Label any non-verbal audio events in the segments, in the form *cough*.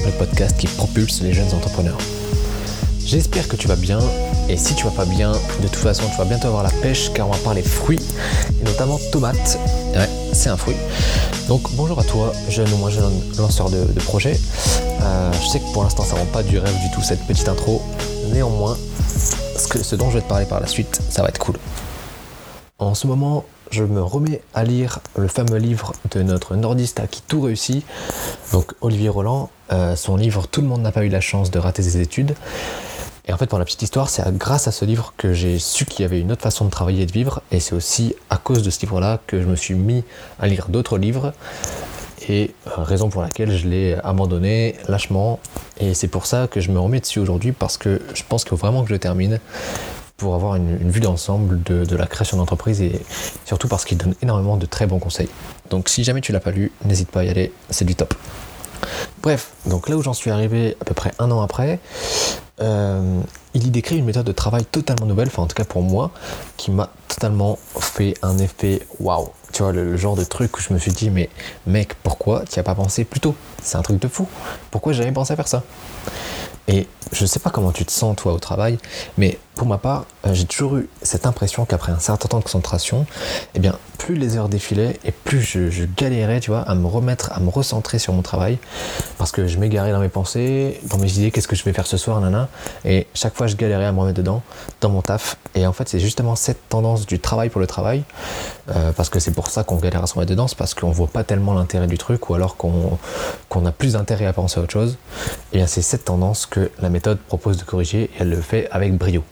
le podcast qui propulse les jeunes entrepreneurs. J'espère que tu vas bien, et si tu vas pas bien, de toute façon tu vas bientôt avoir la pêche car on va parler fruits, et notamment tomates. Ouais, c'est un fruit. Donc bonjour à toi, jeune ou moins jeune lanceur de, projet. Euh, je sais que pour l'instant ça rend pas du rêve du tout cette petite intro, néanmoins, ce, ce dont je vais te parler par la suite, ça va être cool. En ce moment, je me remets à lire le fameux livre de notre nordiste à qui tout réussit, donc Olivier Roland, euh, son livre Tout le monde n'a pas eu la chance de rater ses études. Et en fait, pour la petite histoire, c'est grâce à ce livre que j'ai su qu'il y avait une autre façon de travailler et de vivre. Et c'est aussi à cause de ce livre-là que je me suis mis à lire d'autres livres. Et euh, raison pour laquelle je l'ai abandonné lâchement. Et c'est pour ça que je me remets dessus aujourd'hui parce que je pense qu'il faut vraiment que je termine pour avoir une, vue d'ensemble de, la création d'entreprise et surtout parce qu'il donne énormément de très bons conseils. Donc si jamais tu l'as pas lu, n'hésite pas à y aller, c'est du top. Bref, donc là où j'en suis arrivé à peu près un an après, euh, il y décrit une méthode de travail totalement nouvelle, enfin en tout cas pour moi, qui m'a totalement fait un effet waouh. Tu vois, le, genre de truc où je me suis dit, mais mec, pourquoi tu as pas pensé plus tôt? C'est un truc de fou. Pourquoi j'avais pensé à faire ça? Et je sais pas comment tu te sens toi au travail, mais pour ma part, euh, j'ai toujours eu cette impression qu'après un certain temps de concentration, eh bien, plus les heures défilaient et plus je, galérais, tu vois, à me remettre, à me recentrer sur mon travail, parce que je m'égarais dans mes pensées, dans mes idées, qu'est-ce que je vais faire ce soir, nana, chaque fois je galérais à me remettre dedans, dans mon taf, et en fait c'est justement cette tendance du travail pour le travail, euh, parce que c'est pour ça qu'on galère à se remettre dedans, c'est parce qu'on voit pas tellement l'intérêt du truc, ou alors qu'on a plus d'intérêt à penser à autre chose, et bien c'est cette tendance que la méthode propose de corriger, et elle le fait avec brio.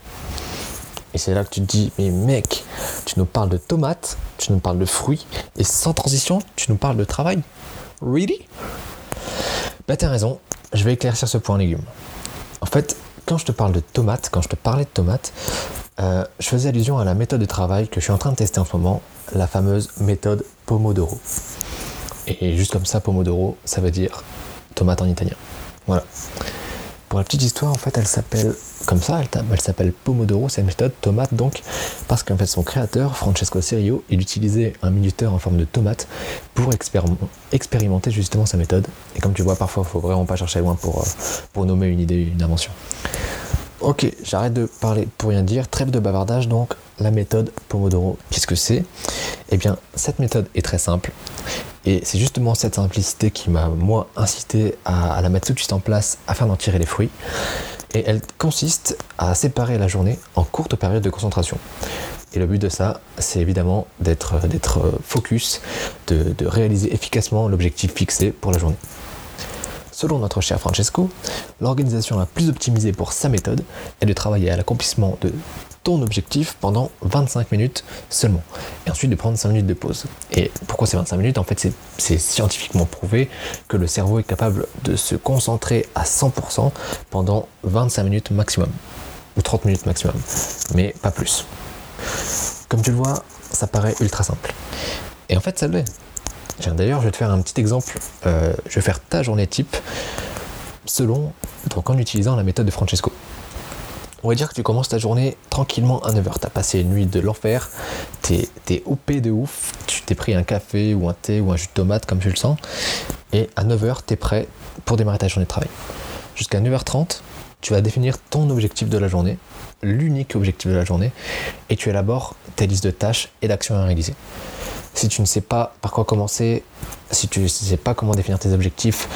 Et c'est là que tu te dis, mais mec, tu nous parles de tomates, tu nous parles de fruits, et sans transition, tu nous parles de travail. Really? Bah t'as raison, je vais éclaircir ce point légume. En fait, quand je te parle de tomates, quand je te parlais de tomates, euh, je faisais allusion à la méthode de travail que je suis en train de tester en ce moment, la fameuse méthode Pomodoro. Et juste comme ça, Pomodoro, ça veut dire tomate en italien. Voilà. Pour la petite histoire, en fait, elle s'appelle comme ça, elle, s'appelle Pomodoro, c'est une méthode tomate donc, parce qu'en fait son créateur, Francesco Serio, il utilisait un minuteur en forme de tomate pour expérimenter justement sa méthode. Et comme tu vois, parfois, il faut vraiment pas chercher loin pour, euh, pour nommer une idée, une invention. Ok, j'arrête de parler pour rien dire. Trêve de bavardage, donc la méthode Pomodoro. Qu'est-ce que c'est? Eh bien, cette méthode est très simple. Et c'est justement cette simplicité qui m'a, moi, incité à, la mettre tout de suite en place afin d'en tirer les fruits. Et elle consiste à séparer la journée en courtes périodes de concentration. Et le but de ça, c'est évidemment d'être, focus, de réaliser efficacement l'objectif fixé pour la journée. Selon notre cher Francesco, l'organisation la plus optimisée pour sa méthode est de travailler à l'accomplissement de ton objectif pendant 25 minutes seulement. Et ensuite de prendre 5 minutes de pause. Et pourquoi c'est 25 minutes? En fait, c'est scientifiquement prouvé que le cerveau est capable de se concentrer à 100% pendant 25 minutes maximum. Ou 30 minutes maximum. Mais pas plus. Comme tu le vois, ça paraît ultra simple. Et en fait, ça l'est. D'ailleurs, je vais te faire un petit exemple. Euh, je vais faire ta journée type selon, donc en utilisant la méthode de Francesco. On va dire que tu commences ta journée tranquillement à 9h. Tu as passé une nuit de l'enfer, tu es, OP de ouf, tu t'es pris un café ou un thé ou un jus de tomate comme tu le sens, et à 9h, tu es prêt pour démarrer ta journée de travail. Jusqu'à 9h30, tu vas définir ton objectif de la journée, l'unique objectif de la journée, et tu élabores tes listes de tâches et d'actions à réaliser. Si tu ne sais pas par quoi commencer, si tu ne sais pas comment définir tes objectifs,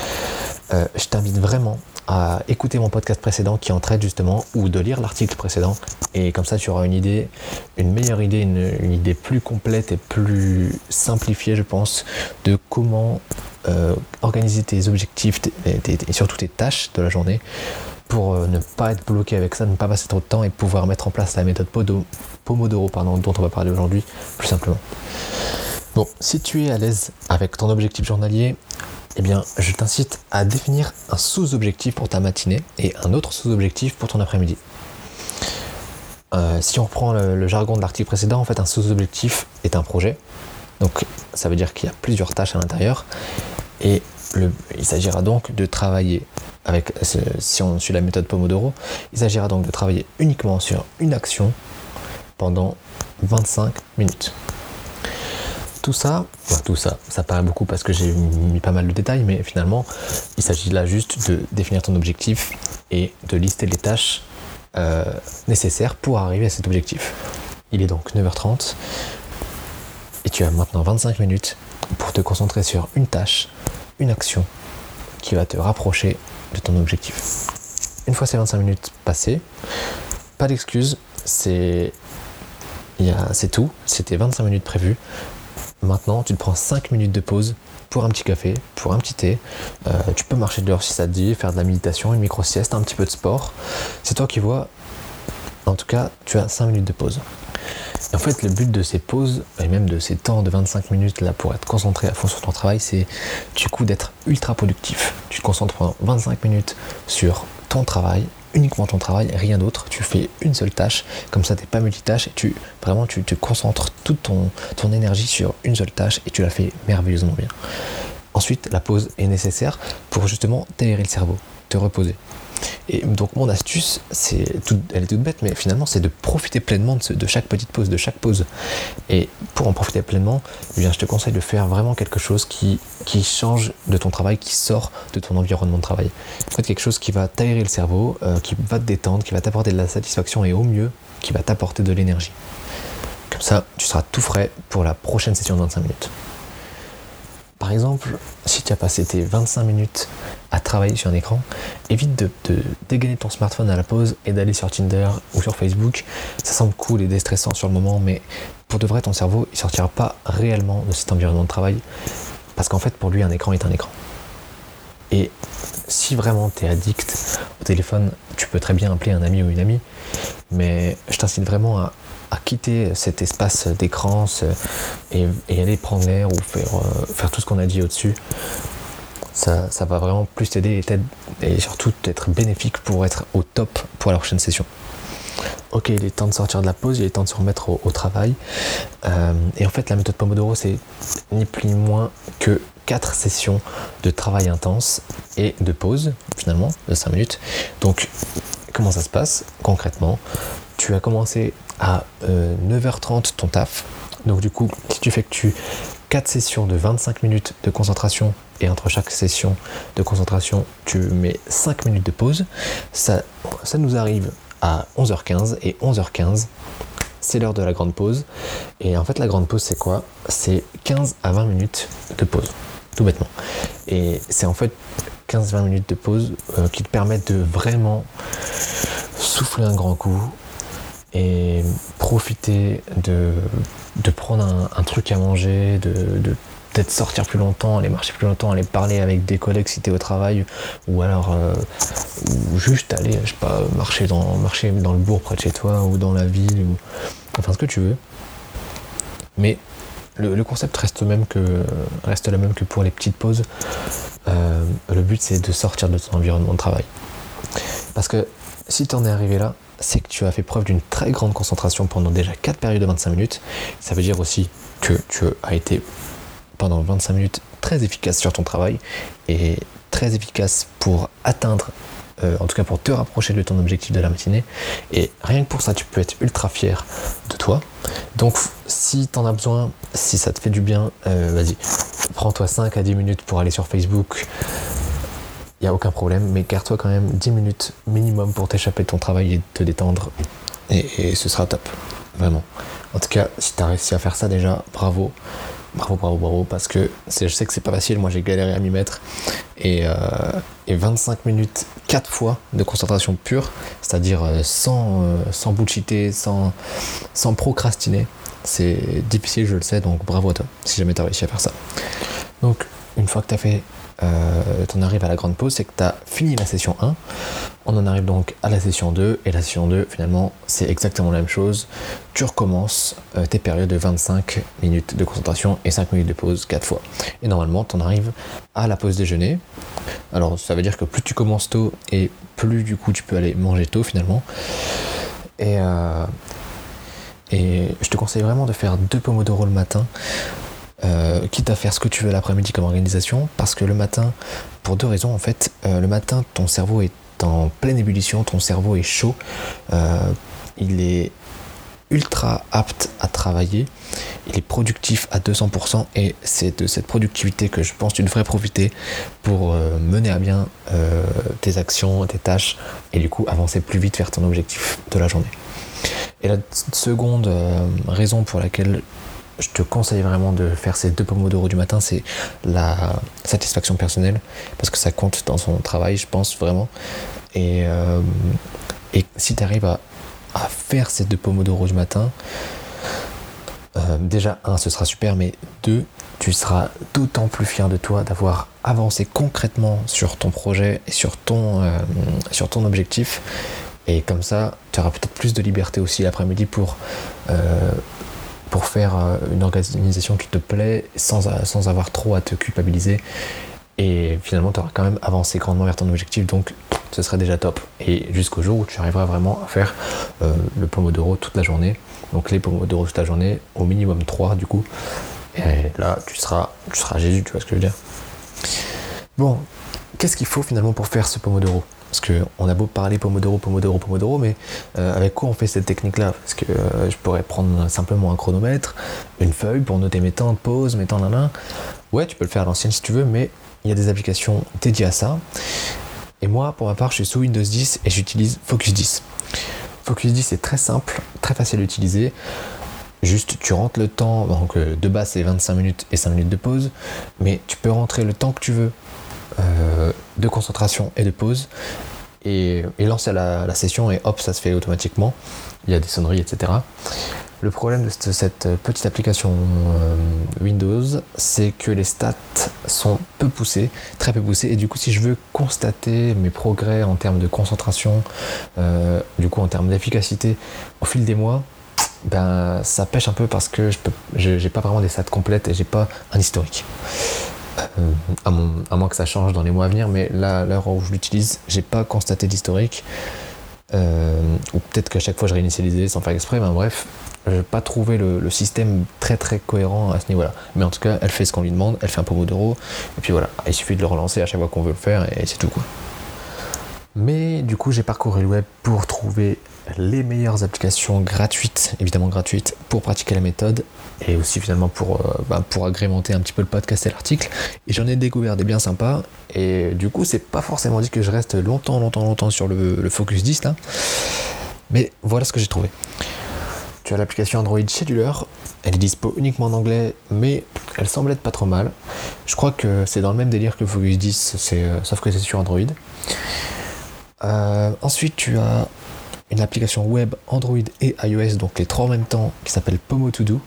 euh, je t'invite vraiment à écouter mon podcast précédent qui en traite justement ou de lire l'article précédent et comme ça tu auras une idée, une meilleure idée, une, idée plus complète et plus simplifiée je pense de comment euh, organiser tes objectifs et surtout tes tâches de la journée pour euh, ne pas être bloqué avec ça, ne pas passer trop de temps et pouvoir mettre en place la méthode Pomodoro pardon, dont on va parler aujourd'hui plus simplement. Bon, si tu es à l'aise avec ton objectif journalier, eh bien, je t'incite à définir un sous-objectif pour ta matinée et un autre sous-objectif pour ton après-midi. Euh, si on reprend le, jargon de l'article précédent, en fait, un sous-objectif est un projet. Donc, ça veut dire qu'il y a plusieurs tâches à l'intérieur. Et il s'agira donc de travailler avec, si on suit la méthode Pomodoro, il s'agira donc de travailler uniquement sur une action pendant 25 minutes. Tout ça, tout ça, ça paraît beaucoup parce que j'ai mis pas mal de détails, mais finalement, il s'agit là juste de définir ton objectif et de lister les tâches euh, nécessaires pour arriver à cet objectif. Il est donc 9h30 et tu as maintenant 25 minutes pour te concentrer sur une tâche, une action qui va te rapprocher de ton objectif. Une fois ces 25 minutes passées, pas d'excuses, c'est c'est tout, c'était 25 minutes prévues. Maintenant, tu te prends 5 minutes de pause pour un petit café, pour un petit thé. Euh, tu peux marcher dehors si ça te dit, faire de la méditation, une micro-sieste, un petit peu de sport. C'est toi qui vois. En tout cas, tu as 5 minutes de pause. En fait, le but de ces pauses, et même de ces temps de 25 minutes là pour être concentré à fond sur ton travail, c'est du coup d'être ultra productif. Tu te concentres pendant 25 minutes sur ton travail, uniquement ton travail, rien d'autre. Tu fais une seule tâche, comme ça tu n'es pas multitâche et tu vraiment tu te concentres toute ton, ton énergie sur une seule tâche et tu la fais merveilleusement bien. Ensuite, la pause est nécessaire pour justement t'aérer le cerveau, te reposer. Et donc mon astuce, elle est toute bête, mais finalement c'est de profiter pleinement de, chaque petite pause, de chaque pause. Et pour en profiter pleinement, eh je te conseille de faire vraiment quelque chose qui, qui change de ton travail, qui sort de ton environnement de travail. En fait, quelque chose qui va t'aérer le cerveau, euh, qui va te détendre, qui va t'apporter de la satisfaction et au mieux, qui va t'apporter de l'énergie. Comme ça, tu seras tout frais pour la prochaine session de 25 minutes. Par exemple, si tu as passé tes 25 minutes à travailler sur un écran, évite de, dégainer ton smartphone à la pause et d'aller sur Tinder ou sur Facebook. Ça semble cool et déstressant sur le moment, mais pour de vrai, ton cerveau, il sortira pas réellement de cet environnement de travail parce qu'en fait, pour lui, un écran est un écran. Et si vraiment tu es addict au téléphone, tu peux très bien appeler un ami ou une amie, mais je t'incite vraiment à quitter cet espace d'écran et, aller prendre l'air ou faire, euh, faire tout ce qu'on a dit au-dessus. Ça, ça, va vraiment plus t'aider et, et, surtout être bénéfique pour être au top pour la prochaine session. Ok, il est temps de sortir de la pause, il est temps de se remettre au, travail. Euh, et en fait, la méthode Pomodoro, c'est ni plus ni moins que 4 sessions de travail intense et de pause, finalement, de 5 minutes. Donc, comment ça se passe concrètement? Tu as commencé à 9h30 euh, ton taf. Donc du coup, si tu effectues 4 sessions de 25 minutes de concentration et entre chaque session de concentration, tu mets 5 minutes de pause, ça, ça nous arrive à 11h15 et 11h15, c'est l'heure de la grande pause. Et en fait, la grande pause, c'est quoi? C'est 15 à 20 minutes de pause, tout bêtement. Et c'est en fait 15-20 minutes de pause euh, qui te permettent de vraiment souffler un grand coup, et profiter de, de prendre un, truc à manger, de, peut-être sortir plus longtemps, aller marcher plus longtemps, aller parler avec des collègues si tu es au travail, ou alors euh, juste aller, je sais pas, marcher dans, marcher dans le bourg près de chez toi, ou dans la ville, ou enfin ce que tu veux. Mais le, concept reste, le même que pour les petites pauses. Euh, le but c'est de sortir de ton environnement de travail. Parce que si tu en es arrivé là, c'est que tu as fait preuve d'une très grande concentration pendant déjà 4 périodes de 25 minutes. Ça veut dire aussi que tu as été pendant 25 minutes très efficace sur ton travail et très efficace pour atteindre, euh, en tout cas pour te rapprocher de ton objectif de la matinée. Et rien que pour ça, tu peux être ultra fier de toi. Donc si tu en as besoin, si ça te fait du bien, euh, vas-y, prends-toi 5 à 10 minutes pour aller sur Facebook, a aucun problème, mais garde-toi quand même 10 minutes minimum pour t'échapper de ton travail et te détendre, et, ce sera top, vraiment. En tout cas, si tu as réussi à faire ça déjà, bravo, bravo, bravo, bravo, parce que je sais que c'est pas facile, moi j'ai galéré à m'y mettre, et, 25 euh, minutes 4 fois de concentration pure, c'est-à-dire euh, sans, euh, sans bullshiter, sans, sans procrastiner, c'est difficile, je le sais, donc bravo à toi, si jamais tu as réussi à faire ça. Donc, une fois que tu as fait euh, tu arrives à la grande pause, c'est que tu as fini la session 1. On en arrive donc à la session 2. Et la session 2, finalement, c'est exactement la même chose. Tu recommences euh, tes périodes de 25 minutes de concentration et 5 minutes de pause 4 fois. Et normalement, tu arrives à la pause déjeuner. Alors, ça veut dire que plus tu commences tôt et plus du coup tu peux aller manger tôt finalement. Et, euh, et je te conseille vraiment de faire deux pomodoro le matin euh, quitte à faire ce que tu veux l'après-midi comme organisation, parce que le matin, pour deux raisons en fait, euh, le matin ton cerveau est en pleine ébullition, ton cerveau est chaud, euh, il est ultra apte à travailler il est productif à 200% et c'est de cette productivité que je pense que tu devrais profiter pour mener à bien tes actions, tes tâches et du coup avancer plus vite vers ton objectif de la journée. Et la seconde raison pour laquelle je te conseille vraiment de faire ces deux pomodoro du matin, c'est la satisfaction personnelle, parce que ça compte dans son travail, je pense vraiment. Et, et si tu arrives à, faire ces deux pomodoro du matin, euh, déjà, un, ce sera super, mais deux, tu seras d'autant plus fier de toi d'avoir avancé concrètement sur ton projet et sur ton, euh, sur ton objectif. Et comme ça, tu auras peut-être plus de liberté aussi l'après-midi euh, pour faire une organisation qui te plaît sans, sans avoir trop à te culpabiliser. Et finalement, tu auras quand même avancé grandement vers ton objectif, donc ce serait déjà top. Et jusqu'au jour où tu arriveras vraiment à faire le pomodoro toute la journée donc les pomodoro toute la journée, au minimum 3 du coup. Et là, tu seras, tu seras Jésus, tu vois ce que je veux dire. Bon, qu'est-ce qu'il faut finalement pour faire ce pomodoro? Parce qu'on a beau parler pomodoro, pomodoro, pomodoro, mais euh, avec quoi on fait cette technique-là? Parce que euh, je pourrais prendre simplement un chronomètre, une feuille pour noter mes temps pause, mes temps la main. Ouais, tu peux le faire à l'ancienne si tu veux, mais il y a des applications dédiées à ça. Et moi, pour ma part, je suis sous Windows 10 et j'utilise Focus 10. Focus 10 c'est très simple, très facile à utiliser. Juste tu rentres le temps, donc euh, de base c'est 25 minutes et 5 minutes de pause, mais tu peux rentrer le temps que tu veux euh, de concentration et de pause et, lancer la, session et hop ça se fait automatiquement. Il y a des sonneries etc. Le problème de cette petite application euh, Windows, c'est que les stats sont peu poussées, très peu poussées, et du coup, si je veux constater mes progrès en termes de concentration, euh, du coup, en termes d'efficacité au fil des mois, ben, ça pêche un peu parce que je n'ai pas vraiment des stats complètes et j'ai pas un historique. Euh, à, moins que ça change dans les mois à venir, mais là, l'heure où je l'utilise, j'ai pas constaté d'historique. ou peut-être qu'à chaque fois je réinitialisais sans faire exprès, mais bref, je n'ai pas trouvé le, système très très cohérent à ce niveau-là. Mais en tout cas, elle fait ce qu'on lui demande, elle fait un pomodoro, et puis voilà, il suffit de le relancer à chaque fois qu'on veut le faire, et c'est tout. Mais du coup, j'ai parcouru le web pour trouver les meilleures applications gratuites, évidemment gratuites, pour pratiquer la méthode et aussi finalement pour, euh, bah, pour agrémenter un petit peu le podcast et l'article. Et j'en ai découvert des bien sympas. Et du coup, c'est pas forcément dit que je reste longtemps, longtemps, longtemps sur le, Focus 10 là. Mais voilà ce que j'ai trouvé. Tu as l'application Android Scheduler. Elle est dispo uniquement en anglais, mais elle semble être pas trop mal. Je crois que c'est dans le même délire que Focus 10, euh, sauf que c'est sur Android. Euh, ensuite, tu as une application web Android et iOS, donc les trois en même temps, qui s'appelle Pomotodo,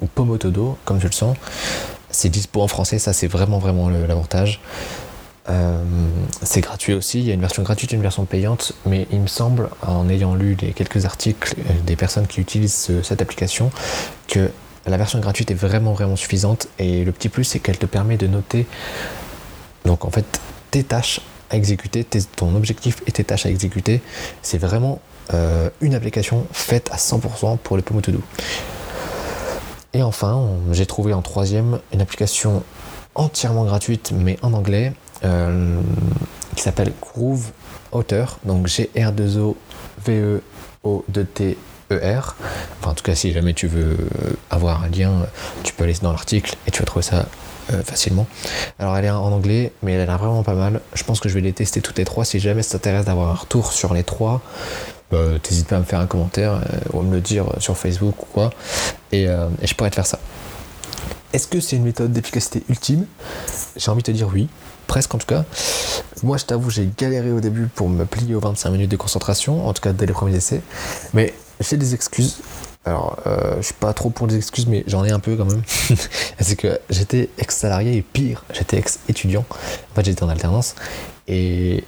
ou Pomotodo, comme je le sens. C'est dispo en français, ça c'est vraiment vraiment l'avantage. Euh, c'est gratuit aussi, il y a une version gratuite une version payante, mais il me semble, en ayant lu les quelques articles euh, des personnes qui utilisent cette application, que la version gratuite est vraiment vraiment suffisante et le petit plus c'est qu'elle te permet de noter donc en fait tes tâches à exécuter, ton objectif et tes tâches à exécuter. C'est vraiment euh, une application faite à 100% pour les Pomotodo. Et enfin, j'ai trouvé en troisième une application entièrement gratuite mais en anglais euh, qui s'appelle Groove Auteur, donc G-R-2-O V-E-O-2-T-E-R. Enfin, en tout cas, si jamais tu veux avoir un lien, tu peux aller dans l'article et tu vas trouver ça euh, facilement. Alors, elle est en anglais, mais elle a vraiment pas mal. Je pense que je vais les tester toutes les trois. Si jamais ça t'intéresse d'avoir un retour sur les trois, bah, t'hésites pas à me faire un commentaire euh, ou à me le dire sur Facebook ou quoi, et, et je pourrais te faire ça. Est-ce que c'est une méthode d'efficacité ultime? J'ai envie de te dire oui presque en tout cas. Moi, je t'avoue, j'ai galéré au début pour me plier aux 25 minutes de concentration, en tout cas dès les premiers essais. Mais j'ai des excuses. Alors, euh, je suis pas trop pour des excuses, mais j'en ai un peu quand même. *laughs* c'est que j'étais ex-salarié et pire, j'étais ex-étudiant. En fait, j'étais en alternance. Et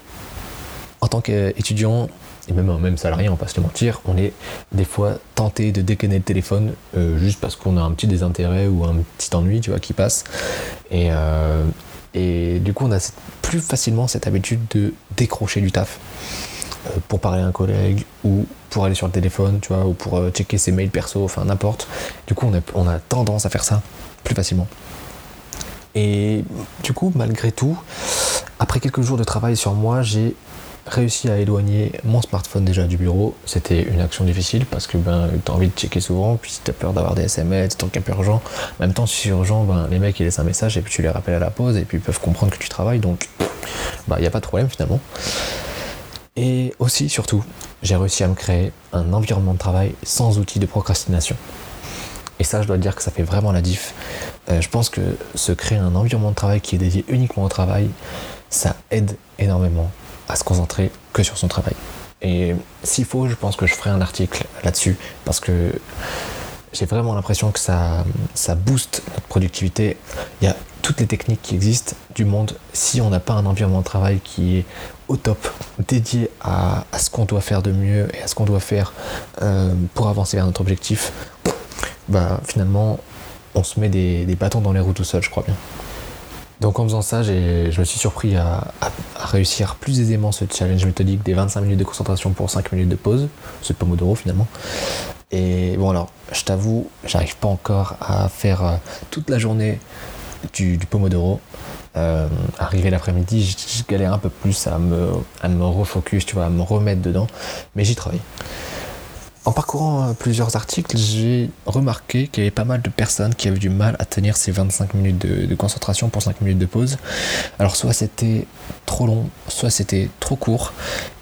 en tant qu'étudiant, et même, même salarié, on va pas se le mentir, on est des fois tenté de déconner le téléphone euh, juste parce qu'on a un petit désintérêt ou un petit ennui, tu vois, qui passe. Et, euh, du coup, on a plus facilement cette habitude de décrocher du taf euh, pour parler à un collègue ou pour aller sur le téléphone, tu vois, ou pour checker ses mails perso, enfin n'importe. Du coup, on a, on a tendance à faire ça plus facilement. Et du coup, malgré tout, après quelques jours de travail sur moi, j'ai réussi à éloigner mon smartphone déjà du bureau. C'était une action difficile parce que ben, tu as envie de checker souvent, puis si tu as peur d'avoir des SMS, tant a pas urgent. En même temps, si c'est urgent, ben, les mecs ils laissent un message et puis tu les rappelles à la pause et puis ils peuvent comprendre que tu travailles. Donc, il n'y a pas de problème finalement. Et aussi, surtout, j'ai réussi à me créer un environnement de travail sans outils de procrastination. Et ça, je dois dire que ça fait vraiment la diff. Euh, je pense que se créer un environnement de travail qui est dédié uniquement au travail, ça aide énormément à se concentrer que sur son travail. Et s'il faut, je pense que je ferai un article là-dessus parce que j'ai vraiment l'impression que ça, ça booste notre productivité. Il y a toutes les techniques qui existent du monde. Si on n'a pas un environnement de travail qui est au top, dédié à, ce qu'on doit faire de mieux et à ce qu'on doit faire euh, pour avancer vers notre objectif, bah finalement on se met des, bâtons dans les roues tout seul, je crois bien. Donc en faisant ça, je me suis surpris à, réussir plus aisément ce challenge méthodique des 25 minutes de concentration pour 5 minutes de pause, ce Pomodoro finalement. Et bon alors, je t'avoue, j'arrive pas encore à faire euh, toute la journée du, Pomodoro. Euh, arrivé l'après-midi, je, galère un peu plus à me, à me refocus, tu vois, à me remettre dedans, mais j'y travaille. En parcourant euh, plusieurs articles, j'ai remarqué qu'il y avait pas mal de personnes qui avaient du mal à tenir ces 25 minutes de, concentration pour 5 minutes de pause. Alors soit c'était trop long, soit c'était trop court,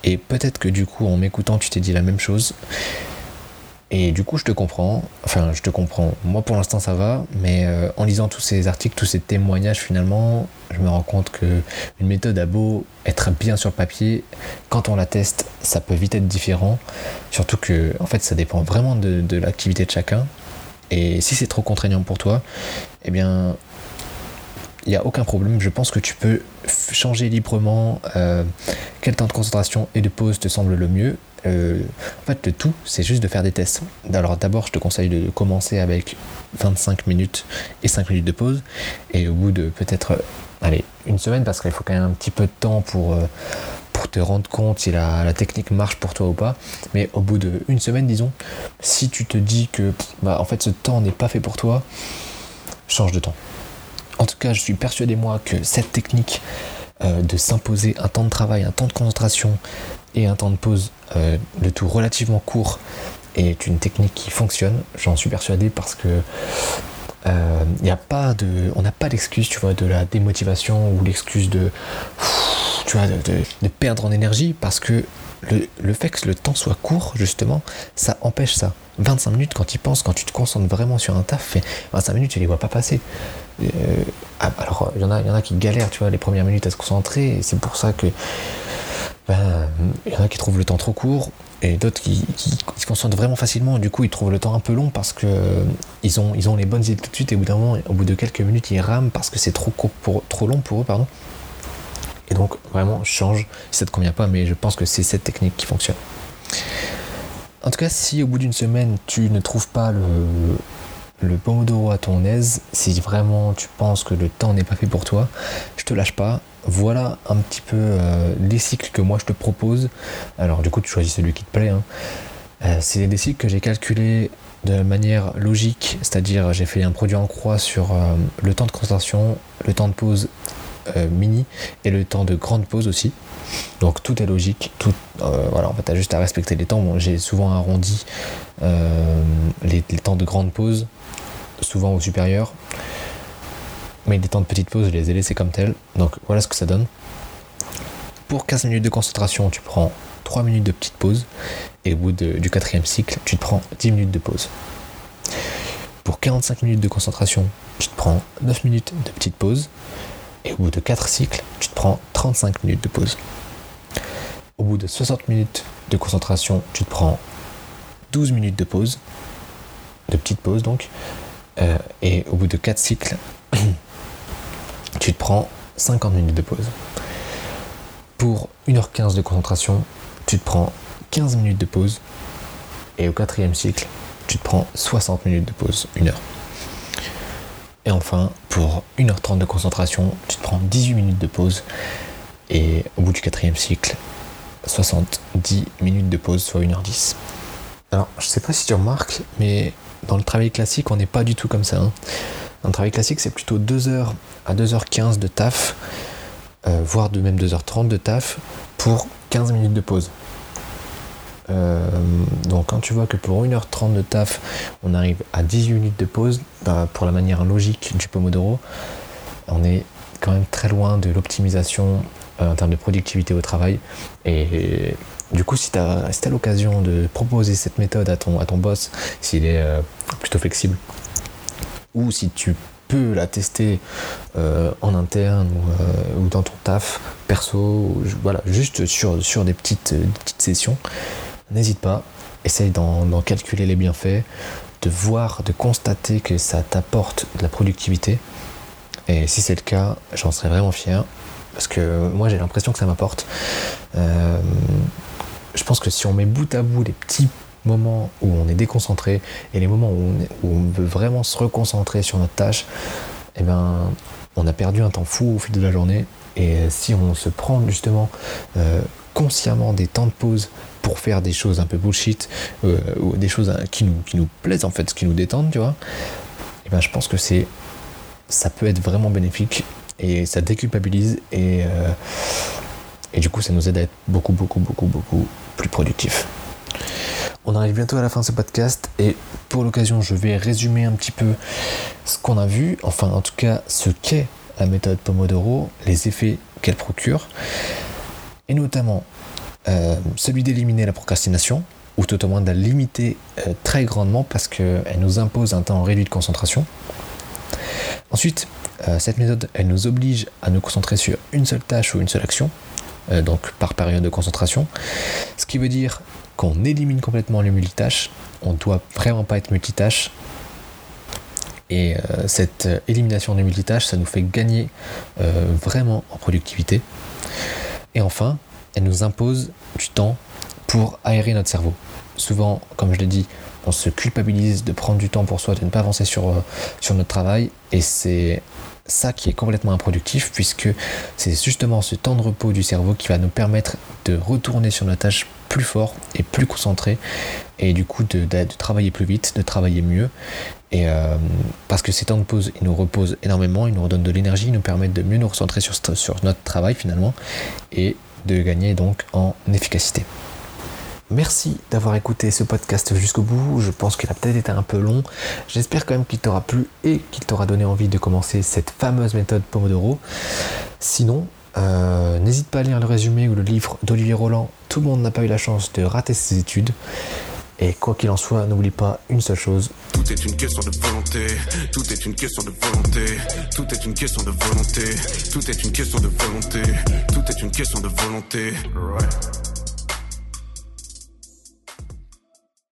et peut-être que du coup en m'écoutant tu t'es dit la même chose. Et du coup, je te comprends. Enfin, je te comprends. Moi, pour l'instant, ça va. Mais euh, en lisant tous ces articles, tous ces témoignages, finalement, je me rends compte que une méthode a beau être bien sur papier, quand on la teste, ça peut vite être différent. Surtout que, en fait, ça dépend vraiment de, l'activité de chacun. Et si c'est trop contraignant pour toi, eh bien, il n'y a aucun problème. Je pense que tu peux changer librement euh, quel temps de concentration et de pause te semble le mieux euh, en fait, le tout, c'est juste de faire des tests. Alors d'abord, je te conseille de commencer avec 25 minutes et 5 minutes de pause. Et au bout de peut-être, euh, une semaine, parce qu'il faut quand même un petit peu de temps pour, euh, pour te rendre compte si la, technique marche pour toi ou pas. Mais au bout d'une semaine, disons, si tu te dis que bah, en fait ce temps n'est pas fait pour toi, change de temps. En tout cas, je suis persuadé moi que cette technique de s'imposer un temps de travail, un temps de concentration et un temps de pause, euh, le tout relativement court, est une technique qui fonctionne. J'en suis persuadé parce que euh, a pas de, on n'a pas d'excuse, tu vois, de la démotivation ou l'excuse de, tu vois, de, perdre en énergie parce que le, fait que le temps soit court, justement, ça empêche ça. 25 minutes, quand tu penses, quand tu te concentres vraiment sur un taf, 25 minutes, tu les vois pas passer. Euh, ah, alors, il y, en a, y en a qui galèrent, tu vois, les premières minutes à se concentrer, et c'est pour ça que ben, il y en a qui trouvent le temps trop court et d'autres qui, se concentrent vraiment facilement. Du coup, ils trouvent le temps un peu long parce que euh, ils ont, les bonnes idées tout de suite et au bout d'un moment, au bout de quelques minutes, ils rament parce que c'est trop court trop long pour eux, pardon. Et donc, vraiment, change si ça te convient pas, mais je pense que c'est cette technique qui fonctionne. En tout cas, si au bout d'une semaine, tu ne trouves pas le, le Pomodoro à ton aise, si vraiment tu penses que le temps n'est pas fait pour toi, je te lâche pas. Voilà un petit peu euh, les cycles que moi je te propose. Alors du coup tu choisis celui qui te plaît. Hein. Euh, c'est des cycles que j'ai calculés de manière logique, c'est-à-dire j'ai fait un produit en croix sur euh, le temps de concentration, le temps de pause mini et le temps de grande pause aussi. Donc tout est logique, tout, voilà, en fait, tu as juste à respecter les temps. j'ai souvent arrondi les, temps de grande pause souvent au supérieur. Mais les temps de petite pause, je les ai laissés comme tels. Donc voilà ce que ça donne. Pour 15 minutes de concentration, tu prends 3 minutes de petite pause. Et au bout du quatrième cycle, tu te prends 10 minutes de pause. Pour 45 minutes de concentration, tu te prends 9 minutes de petite pause. Et au bout de 4 cycles, tu te prends 35 minutes de pause. Au bout de 60 minutes de concentration, tu te prends 12 minutes de pause, de petite pause donc, euh, et au bout de 4 cycles, *clears throat* tu te prends 50 minutes de pause. Pour 1h15 de concentration, tu te prends 15 minutes de pause. Et au quatrième cycle, tu te prends 60 minutes de pause, 1 heure. Et enfin, pour 1h30 de concentration, tu te prends 18 minutes de pause. Et au bout du quatrième cycle, 70 minutes de pause, soit 1h10. Alors, je sais pas si tu remarques, mais dans le travail classique, on n'est pas du tout comme ça. Hein. Le travail classique, c'est plutôt 2h à 2h15 de taf, euh, voire de même 2h30 de taf, pour 15 minutes de pause. Euh, donc quand tu vois que pour 1h30 de taf, on arrive à 18 minutes de pause, bah, pour la manière logique du Pomodoro, on est quand même très loin de l'optimisation euh, en termes de productivité au travail. Et du coup, si tu as, l'occasion de proposer cette méthode à ton, boss, s'il est plutôt flexible, ou si tu peux la tester en interne ou, dans ton taf perso, voilà, juste sur, sur des petites, petites sessions, n'hésite pas, essaye d'en calculer les bienfaits, de voir, de constater que ça t'apporte de la productivité. Et si c'est le cas, j'en serais vraiment fier. Parce que moi j'ai l'impression que ça m'apporte. Euh, je pense que si on met bout à bout les petits moments où on est déconcentré et les moments où on, veut vraiment se reconcentrer sur notre tâche, eh ben, on a perdu un temps fou au fil de la journée. Et si on se prend justement euh, consciemment des temps de pause pour faire des choses un peu bullshit euh, ou des choses hein, qui nous, plaisent en fait, qui nous détendent, tu vois, eh ben je pense que c'est ça peut être vraiment bénéfique et ça déculpabilise et, euh, et du coup ça nous aide à être beaucoup beaucoup beaucoup beaucoup plus productif. On arrive bientôt à la fin de ce podcast et pour l'occasion je vais résumer un petit peu ce qu'on a vu, enfin en tout cas ce qu'est la méthode Pomodoro, les effets qu'elle procure et notamment euh, celui d'éliminer la procrastination, ou tout au moins de la limiter euh, très grandement parce qu'elle nous impose un temps réduit de concentration. Ensuite, euh, cette méthode, elle nous oblige à nous concentrer sur une seule tâche ou une seule action, donc par période de concentration, ce qui veut dire qu'on élimine complètement les multitâches, on doit vraiment pas être multitâche, et cette élimination des multitâches, ça nous fait gagner vraiment en productivité. Et enfin, elle nous impose du temps pour aérer notre cerveau. Souvent, comme je l'ai dit, on se culpabilise de prendre du temps pour soi, de ne pas avancer sur, euh, sur notre travail, et c'est ça qui est complètement improductif, puisque c'est justement ce temps de repos du cerveau qui va nous permettre de retourner sur notre tâche plus fort et plus concentré, et du coup de, travailler plus vite, de travailler mieux. Et euh, parce que ces temps de pause, ils nous reposent énormément, ils nous redonnent de l'énergie, ils nous permettent de mieux nous recentrer sur, notre travail finalement, et de gagner donc en efficacité. Merci d'avoir écouté ce podcast jusqu'au bout. Je pense qu'il a peut-être été un peu long. J'espère quand même qu'il t'aura plu et qu'il t'aura donné envie de commencer cette fameuse méthode Pomodoro. Sinon, euh, n'hésite pas à lire le résumé ou le livre d'Olivier Roland. Tout le monde n'a pas eu la chance de rater ses études. Et quoi qu'il en soit, n'oublie pas une seule chose. Tout est une question de volonté. Tout est une question de volonté. Tout est une question de volonté. Tout est une question de volonté. Tout est une question de volonté.